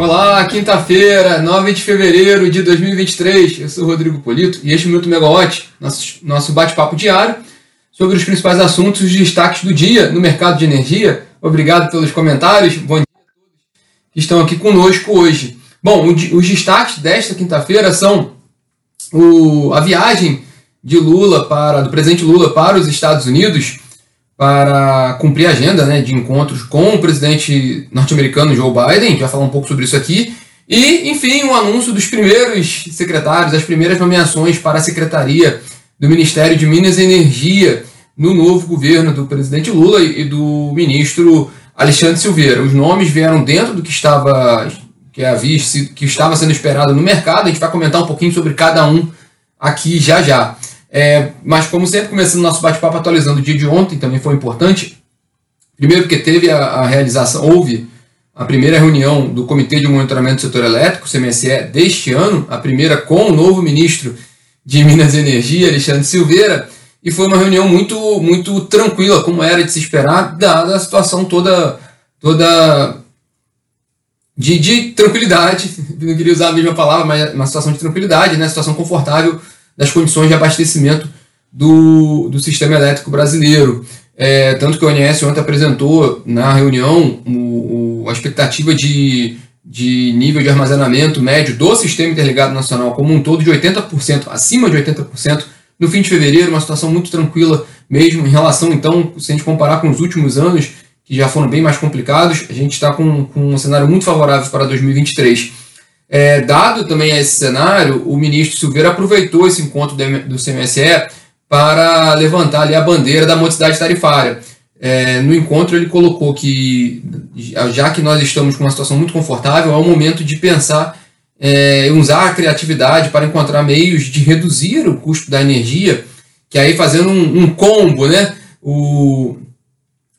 Olá, quinta-feira, 9 de fevereiro de 2023. Eu sou Rodrigo Polito e este é o Minuto Megawatt, nosso, nosso bate-papo diário sobre os principais assuntos e destaques do dia no mercado de energia. Obrigado pelos comentários. Bom dia a todos que estão aqui conosco hoje. Bom, os destaques desta quinta-feira são o, a viagem de Lula para do presidente Lula para os Estados Unidos para cumprir a agenda né, de encontros com o presidente norte-americano Joe Biden, vai falar um pouco sobre isso aqui, e, enfim, o um anúncio dos primeiros secretários, as primeiras nomeações para a secretaria do Ministério de Minas e Energia no novo governo do presidente Lula e do ministro Alexandre Silveira. Os nomes vieram dentro do que estava que havia que estava sendo esperado no mercado. A gente vai comentar um pouquinho sobre cada um aqui já já. É, mas, como sempre, começando nosso bate-papo atualizando o dia de ontem, também foi importante. Primeiro, porque teve a, a, realização, houve a primeira reunião do Comitê de Monitoramento do Setor Elétrico, CMSE, deste ano, a primeira com o novo ministro de Minas e Energia, Alexandre Silveira, e foi uma reunião muito, muito tranquila, como era de se esperar, dada a situação toda, toda de, de tranquilidade, não queria usar a mesma palavra, mas uma situação de tranquilidade, né, situação confortável das condições de abastecimento do, do sistema elétrico brasileiro. É, tanto que o ONS ontem apresentou na reunião o, o, a expectativa de, de nível de armazenamento médio do Sistema Interligado Nacional como um todo de 80%, acima de 80%, no fim de fevereiro, uma situação muito tranquila mesmo em relação, então, se a gente comparar com os últimos anos, que já foram bem mais complicados, a gente está com, com um cenário muito favorável para 2023. É, dado também esse cenário, o ministro Silveira aproveitou esse encontro do CMSE para levantar ali a bandeira da modicidade tarifária. É, no encontro ele colocou que, já que nós estamos com uma situação muito confortável, é o momento de pensar é, usar a criatividade para encontrar meios de reduzir o custo da energia, que aí fazendo um, um combo, né? O,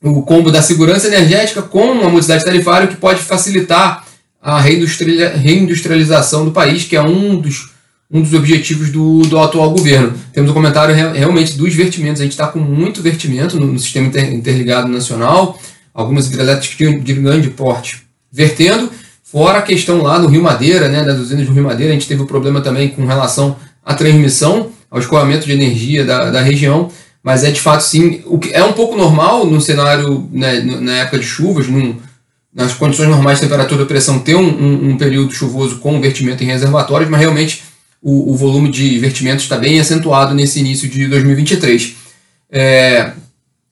o combo da segurança energética com a modicidade tarifária, que pode facilitar a reindustrialização do país, que é um dos, um dos objetivos do, do atual governo. Temos um comentário realmente dos vertimentos. A gente está com muito vertimento no, sistema inter, interligado nacional, algumas hidrelétricas de, de grande porte vertendo, fora a questão lá no Rio Madeira, né, das usinas do Rio Madeira, a gente teve um problema também com relação à transmissão, ao escoamento de energia da, da região, mas é de fato sim, o que é um pouco normal no cenário, né, na época de chuvas, num, nas condições normais de temperatura e pressão, ter um, um, um, período chuvoso com vertimento em reservatórios, mas realmente o, o volume de vertimento está bem acentuado nesse início de 2023. É,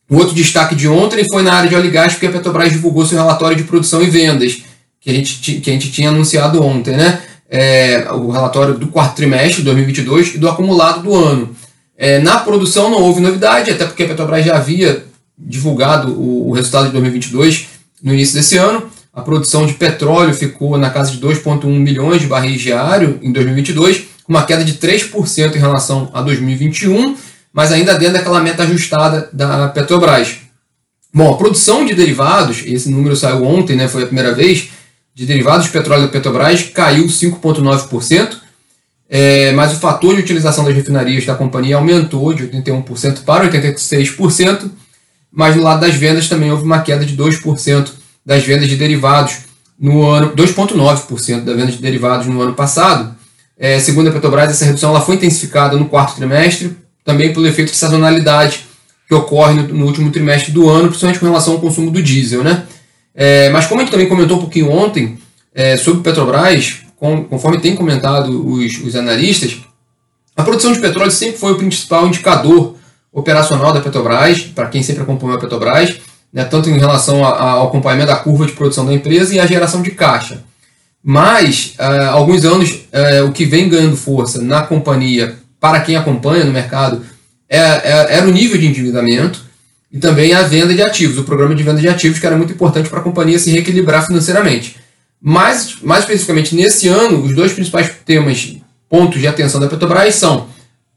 o outro destaque de ontem foi na área de óleo e gás, porque a Petrobras divulgou seu relatório de produção e vendas, que a gente, que a gente tinha anunciado ontem, né? É, o relatório do quarto trimestre de 2022 e do acumulado do ano. É, na produção não houve novidade, até porque a Petrobras já havia divulgado o, o resultado de 2022 no início desse ano. A produção de petróleo ficou na casa de 2,1 milhões de barris diário em 2022, com uma queda de 3% em relação a 2021, mas ainda dentro daquela meta ajustada da Petrobras. Bom, a produção de derivados, esse número saiu ontem, né, foi a primeira vez, de derivados de petróleo da Petrobras caiu 5,9%, é, mas o fator de utilização das refinarias da companhia aumentou de 81% para 86%, mas no lado das vendas também houve uma queda de 2% das vendas de derivados no ano, 2,9% da venda de derivados no ano passado. É, segundo a Petrobras, essa redução ela foi intensificada no quarto trimestre, também pelo efeito de sazonalidade que ocorre no, no último trimestre do ano, principalmente com relação ao consumo do diesel. Né? É, mas como a gente também comentou um pouquinho ontem é, sobre Petrobras, com, conforme tem comentado os, os analistas, a produção de petróleo sempre foi o principal indicador operacional da Petrobras, para quem sempre acompanhou a Petrobras, né, tanto em relação a, a, ao acompanhamento da curva de produção da empresa e a geração de caixa. Mas, uh, alguns anos, uh, o que vem ganhando força na companhia, para quem acompanha no mercado, é, é, era o nível de endividamento e também a venda de ativos, o programa de venda de ativos, que era muito importante para a companhia se reequilibrar financeiramente. Mais, mais especificamente, nesse ano, os dois principais temas, pontos de atenção da Petrobras são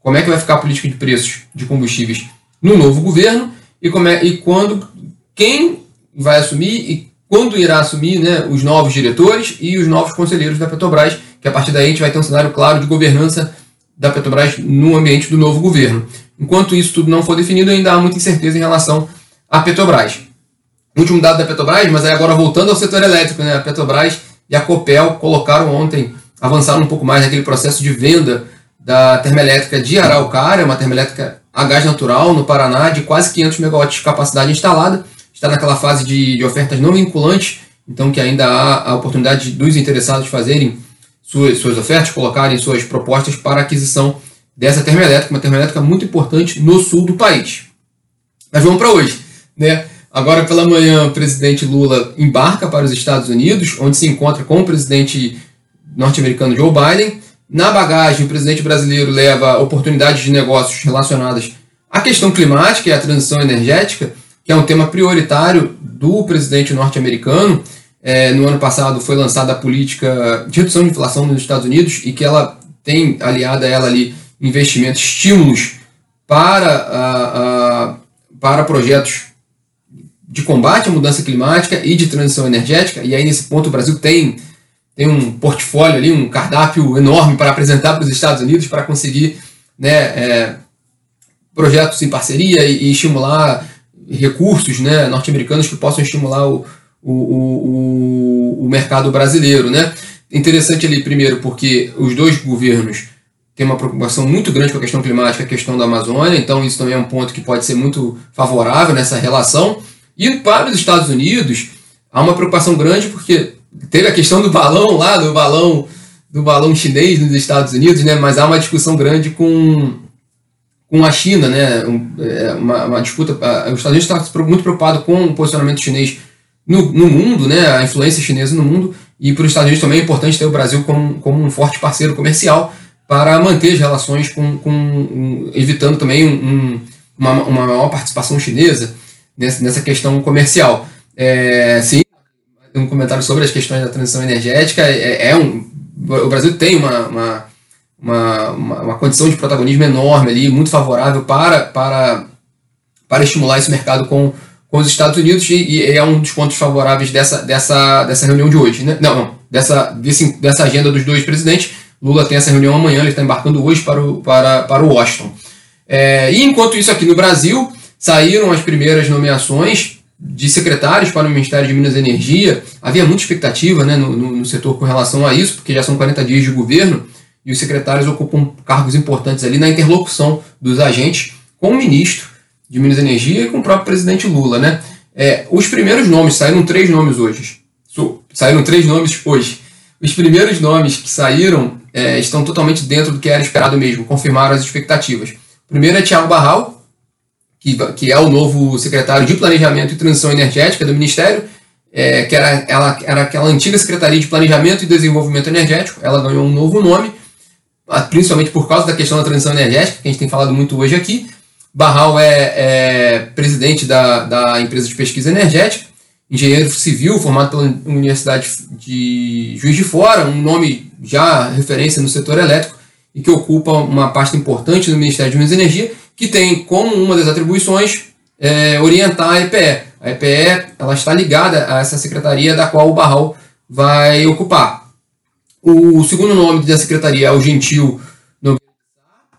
como é que vai ficar a política de preços de combustíveis no novo governo e, como é, e quando quem vai assumir e quando irá assumir né, os novos diretores e os novos conselheiros da Petrobras, que a partir daí a gente vai ter um cenário claro de governança da Petrobras no ambiente do novo governo. Enquanto isso tudo não for definido, ainda há muita incerteza em relação à Petrobras. Último dado da Petrobras, mas agora voltando ao setor elétrico, né, a Petrobras e a Copel colocaram ontem, avançaram um pouco mais naquele processo de venda da termoelétrica de Araucária, uma termoelétrica a gás natural no Paraná, de quase 500 megawatts de capacidade instalada. Está naquela fase de, de ofertas não vinculantes, então que ainda há a oportunidade dos interessados fazerem suas, suas ofertas, colocarem suas propostas para aquisição dessa termoelétrica, uma termoelétrica muito importante no sul do país. Mas vamos para hoje. Né? Agora pela manhã, o presidente Lula embarca para os Estados Unidos, onde se encontra com o presidente norte-americano Joe Biden. Na bagagem, o presidente brasileiro leva oportunidades de negócios relacionadas à questão climática e à transição energética, que é um tema prioritário do presidente norte-americano. É, no ano passado foi lançada a política de redução de inflação nos Estados Unidos e que ela tem aliada a ela ali investimentos, estímulos para, a, a, para projetos de combate à mudança climática e de transição energética. E aí, nesse ponto, o Brasil tem, tem um portfólio ali, um cardápio enorme para apresentar para os Estados Unidos para conseguir né, é, projetos em parceria e, e estimular recursos né, norte-americanos que possam estimular o, o, o, o mercado brasileiro. Né? Interessante ali, primeiro, porque os dois governos têm uma preocupação muito grande com a questão climática, a questão da Amazônia, então isso também é um ponto que pode ser muito favorável nessa relação. E para os Estados Unidos, há uma preocupação grande porque teve a questão do balão lá, do balão do balão chinês nos Estados Unidos, né? mas há uma discussão grande com, com a China, né? É, uma, uma disputa. Os Estados Unidos está muito preocupado com o posicionamento chinês no, no mundo, né, a influência chinesa no mundo, e para os Estados Unidos também é importante ter o Brasil como, como um forte parceiro comercial para manter as relações com, com um, evitando também um, uma, uma maior participação chinesa nessa, nessa questão comercial. É, sim, um comentário sobre as questões da transição energética, é, é um, o Brasil tem uma, uma, uma, uma, condição de protagonismo enorme ali, muito favorável para, para, para estimular esse mercado com com os Estados Unidos e, e, é um dos pontos favoráveis dessa, dessa, dessa reunião de hoje. Né? Não, não, dessa, desse, dessa agenda dos dois presidentes. Lula tem essa reunião amanhã, ele está embarcando hoje para o, para, para o Washington. É, e enquanto isso aqui no Brasil, saíram as primeiras nomeações de secretários para o Ministério de Minas e Energia. Havia muita expectativa né, no, no, no setor com relação a isso, porque já são 40 dias de governo e os secretários ocupam cargos importantes ali na interlocução dos agentes com o ministro de Minas e Energia e com o próprio presidente Lula, né? É, os primeiros nomes, saíram três nomes hoje. Saíram três nomes hoje. Os primeiros nomes que saíram é, estão totalmente dentro do que era esperado mesmo, confirmaram as expectativas. O primeiro é Tiago Barral, que, que é o novo secretário de Planejamento e Transição Energética do Ministério, é, que era, ela, era aquela antiga Secretaria de Planejamento e Desenvolvimento Energético. Ela ganhou um novo nome, principalmente por causa da questão da transição energética, que a gente tem falado muito hoje aqui. Barral é, é presidente da, da empresa de pesquisa energética, engenheiro civil formado pela Universidade de Juiz de Fora, um nome já referência no setor elétrico e que ocupa uma parte importante do Ministério de Minas e Energia, que tem como uma das atribuições é, orientar a EPE. A EPE ela está ligada a essa secretaria da qual o Barral vai ocupar. O segundo nome da secretaria é o Gentil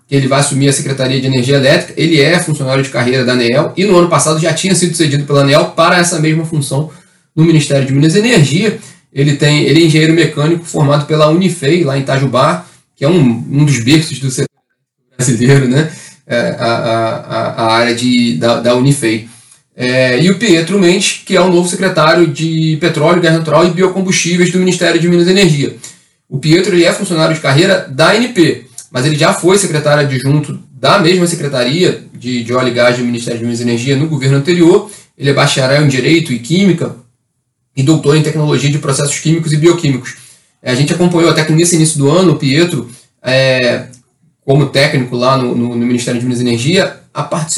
que ele vai assumir a Secretaria de Energia Elétrica. Ele é funcionário de carreira da ANEEL e no ano passado já tinha sido cedido pela ANEEL para essa mesma função no Ministério de Minas e Energia. Ele, tem, ele é engenheiro mecânico formado pela Unifei, lá em Itajubá, que é um, um dos berços do setor brasileiro, né? É, a, a, a, área de, da, da Unifei. É, e o Pietro Mendes, que é o novo secretário de Petróleo, Gás Natural e Biocombustíveis do Ministério de Minas e Energia. O Pietro ele é funcionário de carreira da ANP, mas ele já foi secretário adjunto da mesma Secretaria de, de Óleo e Gás do Ministério de Minas e Energia no governo anterior. Ele é bacharel em Direito e Química e doutor em Tecnologia de Processos Químicos e Bioquímicos. É, a gente acompanhou até que nesse início do ano o Pietro, é, como técnico lá no, no, no, Ministério de Minas e Energia,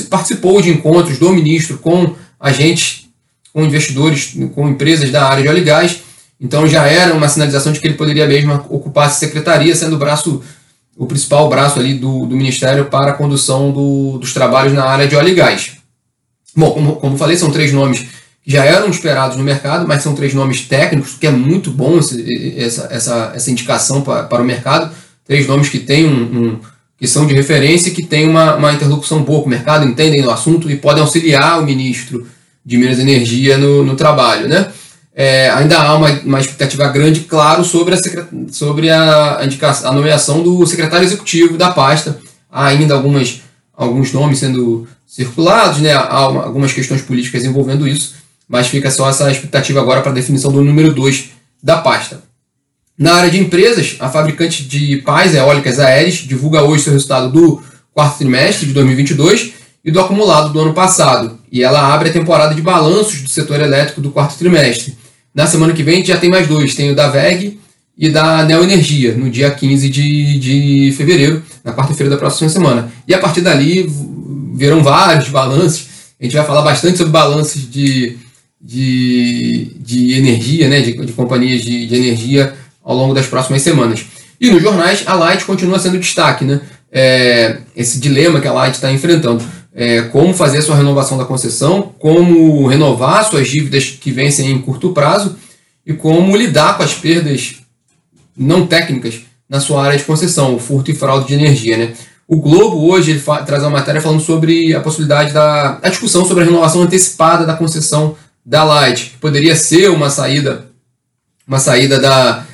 participou de encontros do ministro com agentes, com investidores, com empresas da área de óleo e gás. Então já era uma sinalização de que ele poderia mesmo ocupar essa secretaria, sendo o braço o principal braço ali do, do Ministério para a condução do, dos trabalhos na área de óleo e gás. Bom, como, como falei, são três nomes que já eram esperados no mercado, mas são três nomes técnicos, que é muito bom esse, essa, essa, essa indicação para, para o mercado. Três nomes que têm um, um que são de referência e que têm uma, uma interlocução boa com o mercado, entendem o assunto e podem auxiliar o ministro de Minas e Energia no, no trabalho. Né? é, ainda há uma, uma expectativa grande, claro, sobre, a, sobre a, a, nomeação do secretário executivo da pasta. Há ainda algumas, alguns nomes sendo circulados, né? há uma, algumas questões políticas envolvendo isso, mas fica só essa expectativa agora para a definição do número 2 da pasta. Na área de empresas, a fabricante de pás eólicas Aeres divulga hoje seu resultado do quarto trimestre de 2022 e do acumulado do ano passado, e ela abre a temporada de balanços do setor elétrico do quarto trimestre. Na semana que vem já tem mais dois, tem o da VEG e da Neoenergia, no dia 15 de, de fevereiro, na quarta-feira da próxima semana. E a partir dali virão vários balanços, a gente vai falar bastante sobre balanços de, de, de energia, né, de, de companhias de, de energia ao longo das próximas semanas. E nos jornais, a Light continua sendo destaque, né? É, esse dilema que a Light está enfrentando é, como fazer a sua renovação da concessão, como renovar suas dívidas que vencem em curto prazo e como lidar com as perdas não técnicas na sua área de concessão, o furto e fraude de energia. Né? O Globo hoje traz uma matéria falando sobre a possibilidade da a discussão sobre a renovação antecipada da concessão da Light, que poderia ser uma saída, uma saída da,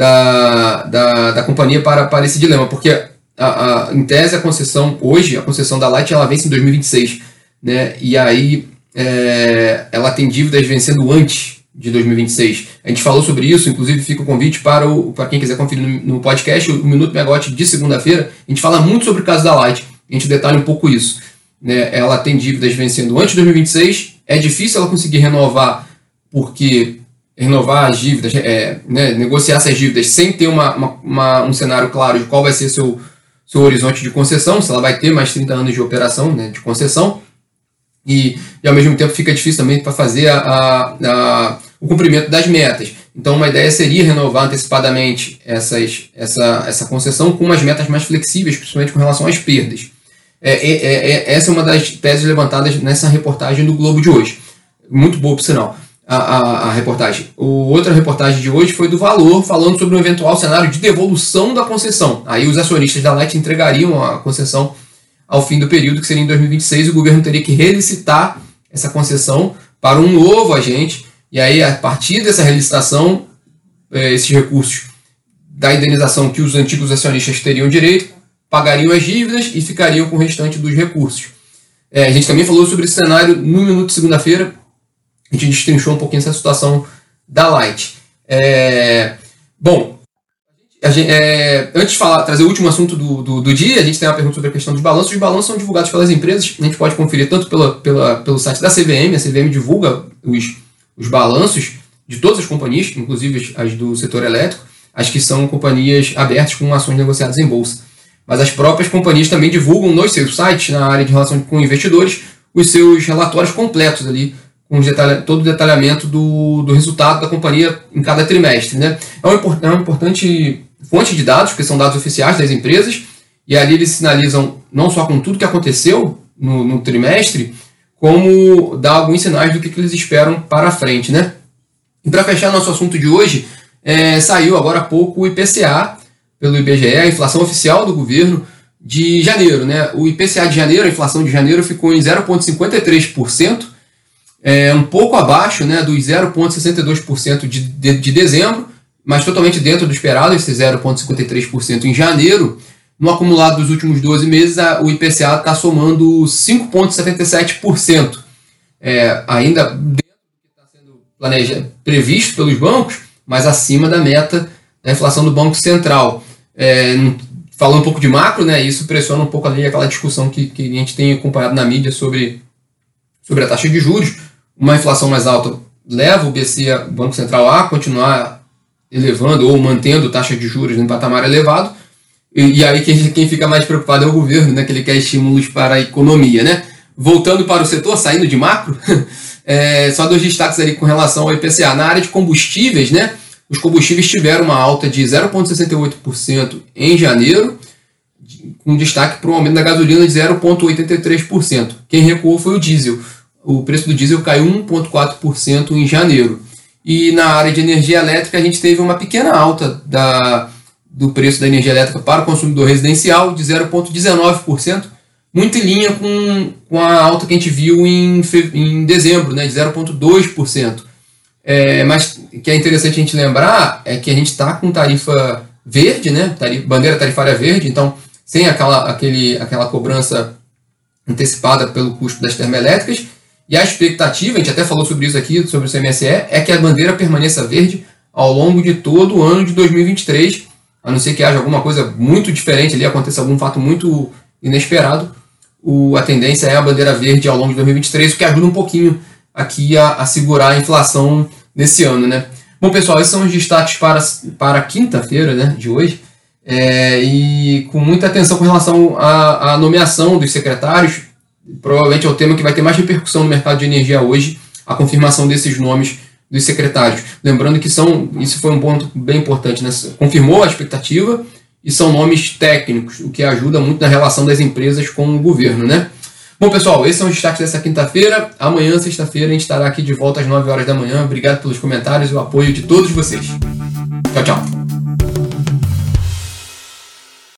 da, da, da companhia para, para esse dilema, porque a, a, em tese, a concessão, hoje, a concessão da Light, ela vence em 2026, né? E aí é, ela tem dívidas vencendo antes de 2026. A gente falou sobre isso, inclusive fica o convite para, o, para quem quiser conferir no, no podcast, o Minuto Megote de segunda-feira. A gente fala muito sobre o caso da Light, a gente detalha um pouco isso. Né? Ela tem dívidas vencendo antes de 2026, é difícil ela conseguir renovar, porque renovar as dívidas, é, né, negociar essas dívidas sem ter uma, uma, uma, um cenário claro de qual vai ser seu seu horizonte de concessão, se ela vai ter mais 30 anos de operação, né, de concessão, e, e ao mesmo tempo fica difícil também para fazer a, a, a, o cumprimento das metas. Então, uma ideia seria renovar antecipadamente essas, essa, essa concessão com umas metas mais flexíveis, principalmente com relação às perdas. É, é, é, é essa é uma das teses levantadas nessa reportagem do Globo de hoje. Muito boa, por sinal a, a, a, reportagem. O, outra reportagem de hoje foi do Valor, falando sobre um eventual cenário de devolução da concessão. Aí os acionistas da Light entregariam a concessão ao fim do período, que seria em 2026, e o governo teria que relicitar essa concessão para um novo agente, e aí, a partir dessa relicitação, eh, esses recursos da indenização que os antigos acionistas teriam direito, pagariam as dívidas e ficariam com o restante dos recursos. É, a gente também falou sobre esse cenário no Minuto de Segunda-feira, a gente destrinchou um pouquinho essa situação da Light. É, bom, gente, é, antes de falar, trazer o último assunto do, do, do, dia, a gente tem uma pergunta sobre a questão dos balanços. Os balanços são divulgados pelas empresas, a gente pode conferir tanto pela, pela, pelo site da CVM, a CVM divulga os, os balanços de todas as companhias, inclusive as do setor elétrico, as que são companhias abertas com ações negociadas em bolsa. Mas as próprias companhias também divulgam nos seus sites, na área de relação com investidores, os seus relatórios completos ali com detalha, todo o detalhamento do, do resultado da companhia em cada trimestre. Né? É, uma, é uma importante fonte de dados, porque são dados oficiais das empresas, e ali eles sinalizam não só com tudo que aconteceu no, no trimestre, como dá alguns sinais do que, que eles esperam para a frente. Né? E para fechar nosso assunto de hoje, é, saiu agora há pouco o IPCA pelo IBGE, a inflação oficial do governo de janeiro. Né? O IPCA de janeiro, a inflação de janeiro ficou em 0,53%, é, um pouco abaixo né, dos 0,62% de, de, de dezembro, mas totalmente dentro do esperado, esse 0,53% em janeiro. No acumulado dos últimos 12 meses, a, o IPCA está somando 5,77%. É, ainda dentro do que está sendo planejado, previsto pelos bancos, mas acima da meta da inflação do Banco Central. É, falando um pouco de macro, né, isso pressiona um pouco ali aquela discussão que, que a gente tem acompanhado na mídia sobre, sobre a taxa de juros uma inflação mais alta leva o BC, o Banco Central, a continuar elevando ou mantendo taxa de juros em patamar elevado. E, e aí quem, quem fica mais preocupado é o governo, né, que ele quer estímulos para a economia. Né? Voltando para o setor, saindo de macro, é, só dois destaques ali com relação ao IPCA. Na área de combustíveis, né, os combustíveis tiveram uma alta de 0,68% em janeiro, com destaque para um aumento da gasolina de 0,83%. Quem recuou foi o diesel o preço do diesel caiu 1,4% em janeiro. E na área de energia elétrica, a gente teve uma pequena alta da, do preço da energia elétrica para o consumidor residencial de 0,19%, muito em linha com, com a alta que a gente viu em, em dezembro, né, de 0,2%. É, mas o que é interessante a gente lembrar é que a gente está com tarifa verde, né? Tarif, bandeira tarifária verde, então sem aquela, aquele, aquela cobrança antecipada pelo custo das termoelétricas. E a expectativa, a gente até falou sobre isso aqui, sobre o CMSE, é que a bandeira permaneça verde ao longo de todo o ano de 2023, a não ser que haja alguma coisa muito diferente ali, aconteça algum fato muito inesperado. O, a tendência é a bandeira verde ao longo de 2023, o que ajuda um pouquinho aqui a, a segurar a inflação nesse ano, né? Bom, pessoal, esses são os destaques para, para quinta-feira né, de hoje. É, e com muita atenção com relação à, à, nomeação dos secretários, provavelmente é o tema que vai ter mais repercussão no mercado de energia hoje, a confirmação desses nomes dos secretários. Lembrando que são, isso foi um ponto bem importante, né? confirmou a expectativa e são nomes técnicos, o que ajuda muito na relação das empresas com o governo, né? Bom, pessoal, esses são os destaques dessa quinta-feira. Amanhã, sexta-feira, a gente estará aqui de volta às 9 horas da manhã. Obrigado pelos comentários e o apoio de todos vocês. Tchau, tchau.